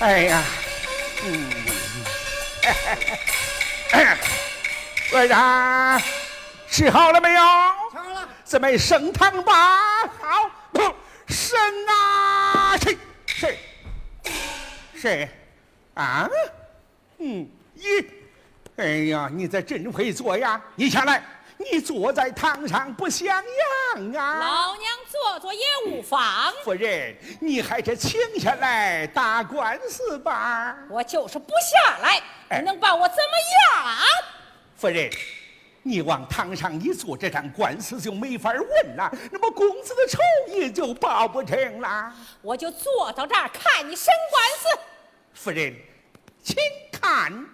哎呀，嗯，委员，吃好了没有？吃好了。准备升堂吧。好，升啊！谁？谁？谁？啊？嗯，一，哎呀，你这真会做呀！你下来，你坐在堂上不像样啊！老娘坐坐也无妨。夫人，你还是请下来打官司吧。我就是不下来，你能把我怎么样？夫人，你往堂上一坐，这场官司就没法问了，那么公子的仇也就报不成了。我就坐到这儿看你审官司。夫人，请看。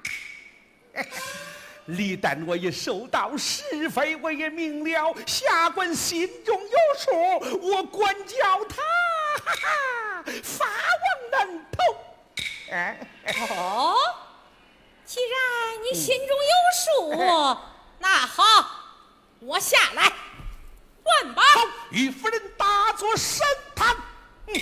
李旦，我也收到是非，我也明了，下官心中有数，我管教他，哈哈，法王难逃。哎，哦，既然你心中有数，那好，我下来问吧。好，与夫人打坐审堂。嗯。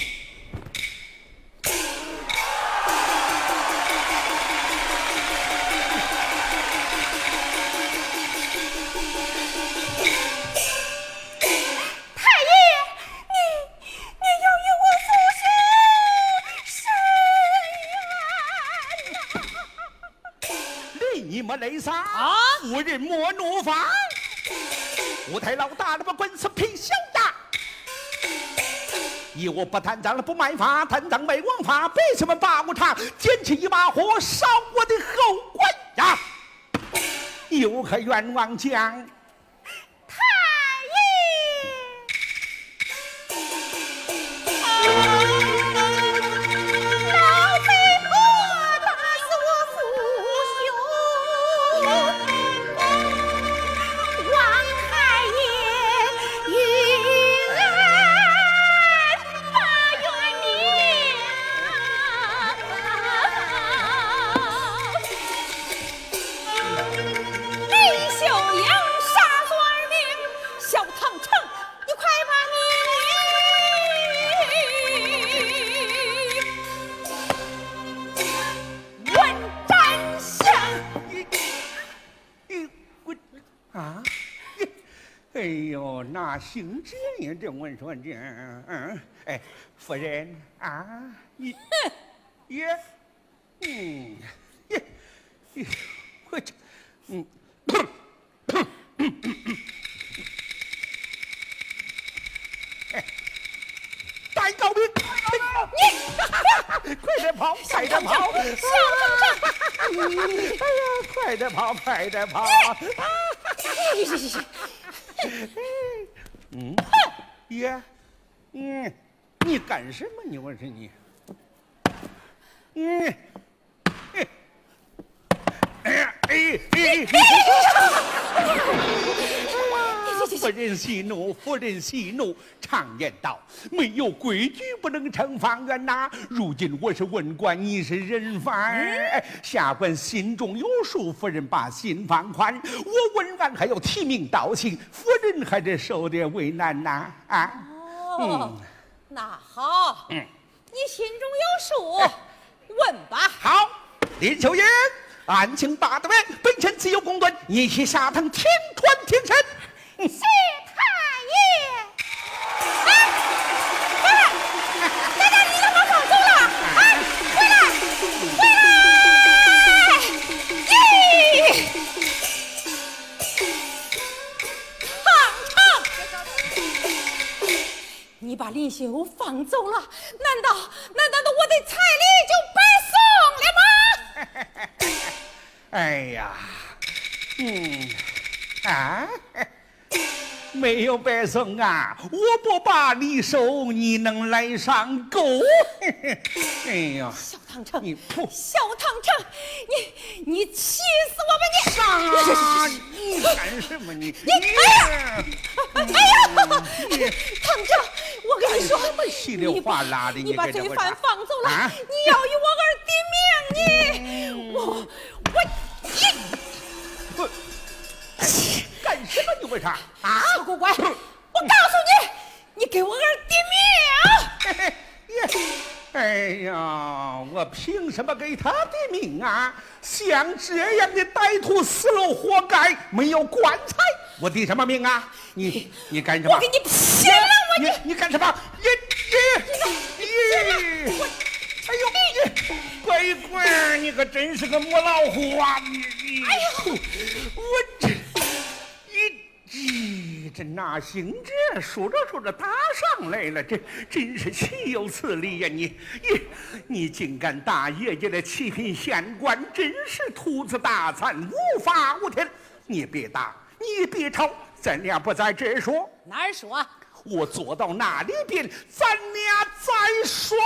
内杀啊！夫人莫怒发，五台老大，那么官司偏小大。以我不贪赃了，不卖法，贪赃卖王法，百姓们把我查，捡起一把火烧我的后官呀！有何冤枉讲？姓这呀？这我说这，嗯，哎，夫人啊，你，哼，也，嗯，也，我这，嗯，哎，大高明，你，快点跑，快点跑，小堂长，哎呀，快点跑，快点跑，行行行行。嗯，爷，嗯，你干什么？你？我说你，嗯，夫人息怒，夫人息怒。常言道，没有规矩不能成方圆呐。如今我是文官，你是人犯，下官心中有数。夫人把心放宽，我文官还要提名道姓，夫人还得受点为难呐。啊，哦，那好，嗯，你心中有数，问吧。好，林秋英，案情大得问，本臣自有公断，你去下堂听传听审。谢太爷，哎，回来，大家你怎么放走了？啊，回来，回来，咦，堂堂，你把林秀放走了，难道难道我的彩礼就白送了吗？哎呀，嗯，啊。没有白送啊！我不把你收，你能来上钩？哎呀，小唐城，你不，小唐城，你你气死我吧你！啥？你干什么你？你哎呀，哎呀，唐城，我跟你说，稀里哗啦的，你把罪犯放走了，你要与我儿的命，你我我你。干为啥？啊！小狗乖，我告诉你，你给我儿的命！你哎呀，我凭什么给他的命啊？像这样的歹徒死了，活该没有棺材。我的什么命啊？你你干什么？我给你拼了！我你你干什么？你你你！哎呦，你乖乖，你可真是个母老虎啊！你你，哎呦，我这哪行这？说着说着打上来了，这真是岂有此理呀！你你你竟敢打爷爷的七品县官，真是兔子大餐，无法无天！你别打，你别吵，咱俩不在这说，哪儿说？我坐到那里边，咱俩再说。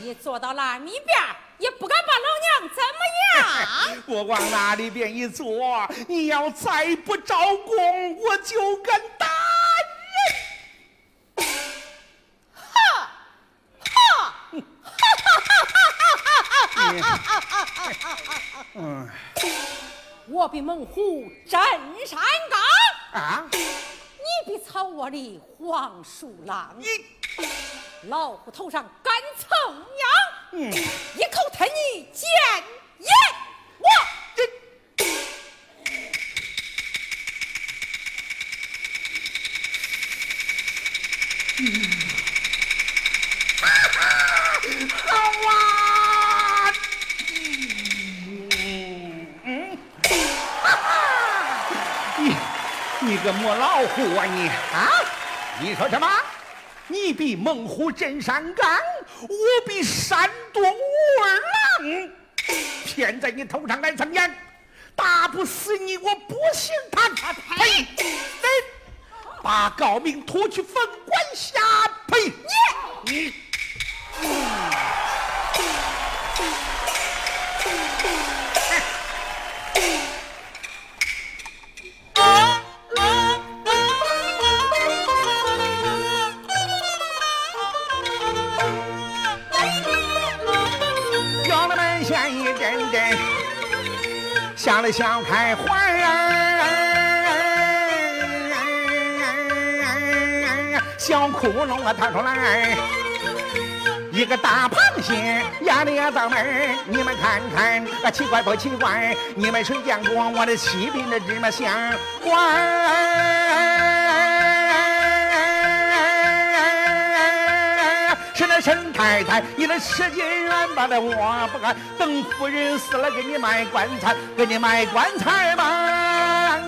你坐到那里边也不敢娘怎么样？我往那里边一坐，你要再不招供，我就敢打人！哈，哈，哈哈哈哈哈！嗯，我比猛虎镇山岗啊，你比草窝里黄鼠狼。你。老虎头上敢蹭羊，嗯，一口吞你见阎王。嗯，好啊！嗯，哈哈，你你个母老虎啊你啊！你说什么？你比猛虎镇山岗，我比山东武二郎，偏在你头上来蹭烟，打不死你，我不信他。呸！把高明拖去凤冠下呸！你你。想了想，开怀儿，小窟窿啊掏出来，一个大螃蟹压的呀嗓门你们看看，啊奇怪不奇怪？你们谁见过我的七品的芝麻香沈太太，你的十界元把的我不敢，等夫人死了给你买棺材，给你买棺材吧。